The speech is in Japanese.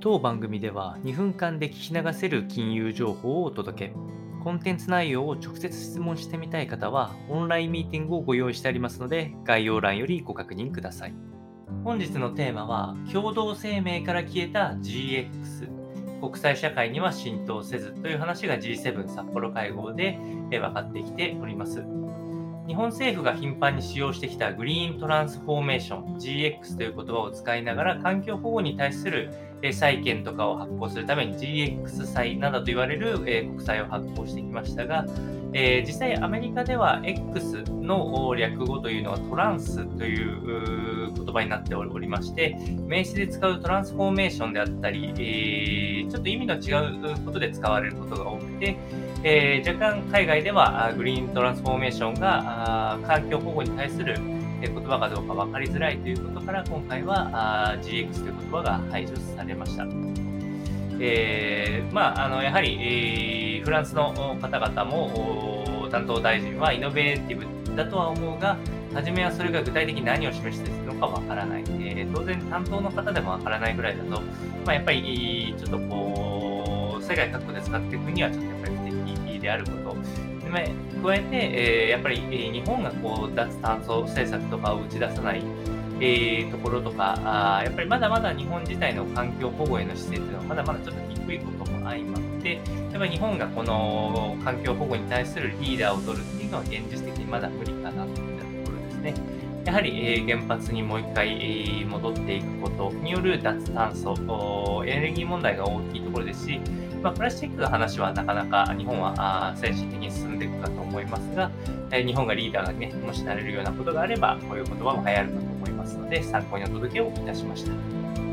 当番組では2分間で聞き流せる金融情報をお届け。コンテンツ内容を直接質問してみたい方は、オンラインミーティングをご用意してありますので、概要欄よりご確認ください。本日のテーマは、共同声明から消えた GX。国際社会には浸透せずという話が G7 札幌会合で分かってきております。日本政府が頻繁に使用してきたグリーントランスフォーメーション GX という言葉を使いながら環境保護に対する債券とかを発行するために GX 債などと言われる国債を発行してきましたが、え、実際アメリカでは X の略語というのはトランスという言葉になっておりまして、名詞で使うトランスフォーメーションであったり、え、ちょっと意味の違うことで使われることが多くて、え、若干海外ではグリーントランスフォーメーションが環境保護に対する言葉かどうか分かりづらいということから今回は GX という言葉が排除されました。えー、まあ、あのやはり、えー、フランスの方々も担当大臣はイノベーティブだとは思うが、初めはそれが具体的に何を示しているのかわからない、えー、当然担当の方でもわからないぐらいだと、まあ、やっぱりちょっとこう世界各国で使っていくにはちょっとやっぱり不適であること。加えて、えー、やっぱり、え、日本がこう脱炭素政策とかを打ち出さない、えー、ところとかあ、やっぱりまだまだ日本自体の環境保護への姿勢というのはまだまだちょっと低いことも相まって、やっぱり日本がこの環境保護に対するリーダーを取るっていうのは現実的にまだ無理かなといったところですね。やはり、え、原発にもう一回、戻っていくことによる脱炭素、エネルギー問題が大きいところですし、まあ、プラスチックの話はなかなか日本は精神的に進んでいくかと思いますが、え、日本がリーダーがね、もしなれるようなことがあれば、こういう言葉も流行るかと思いますので、参考にお届けをいたしました。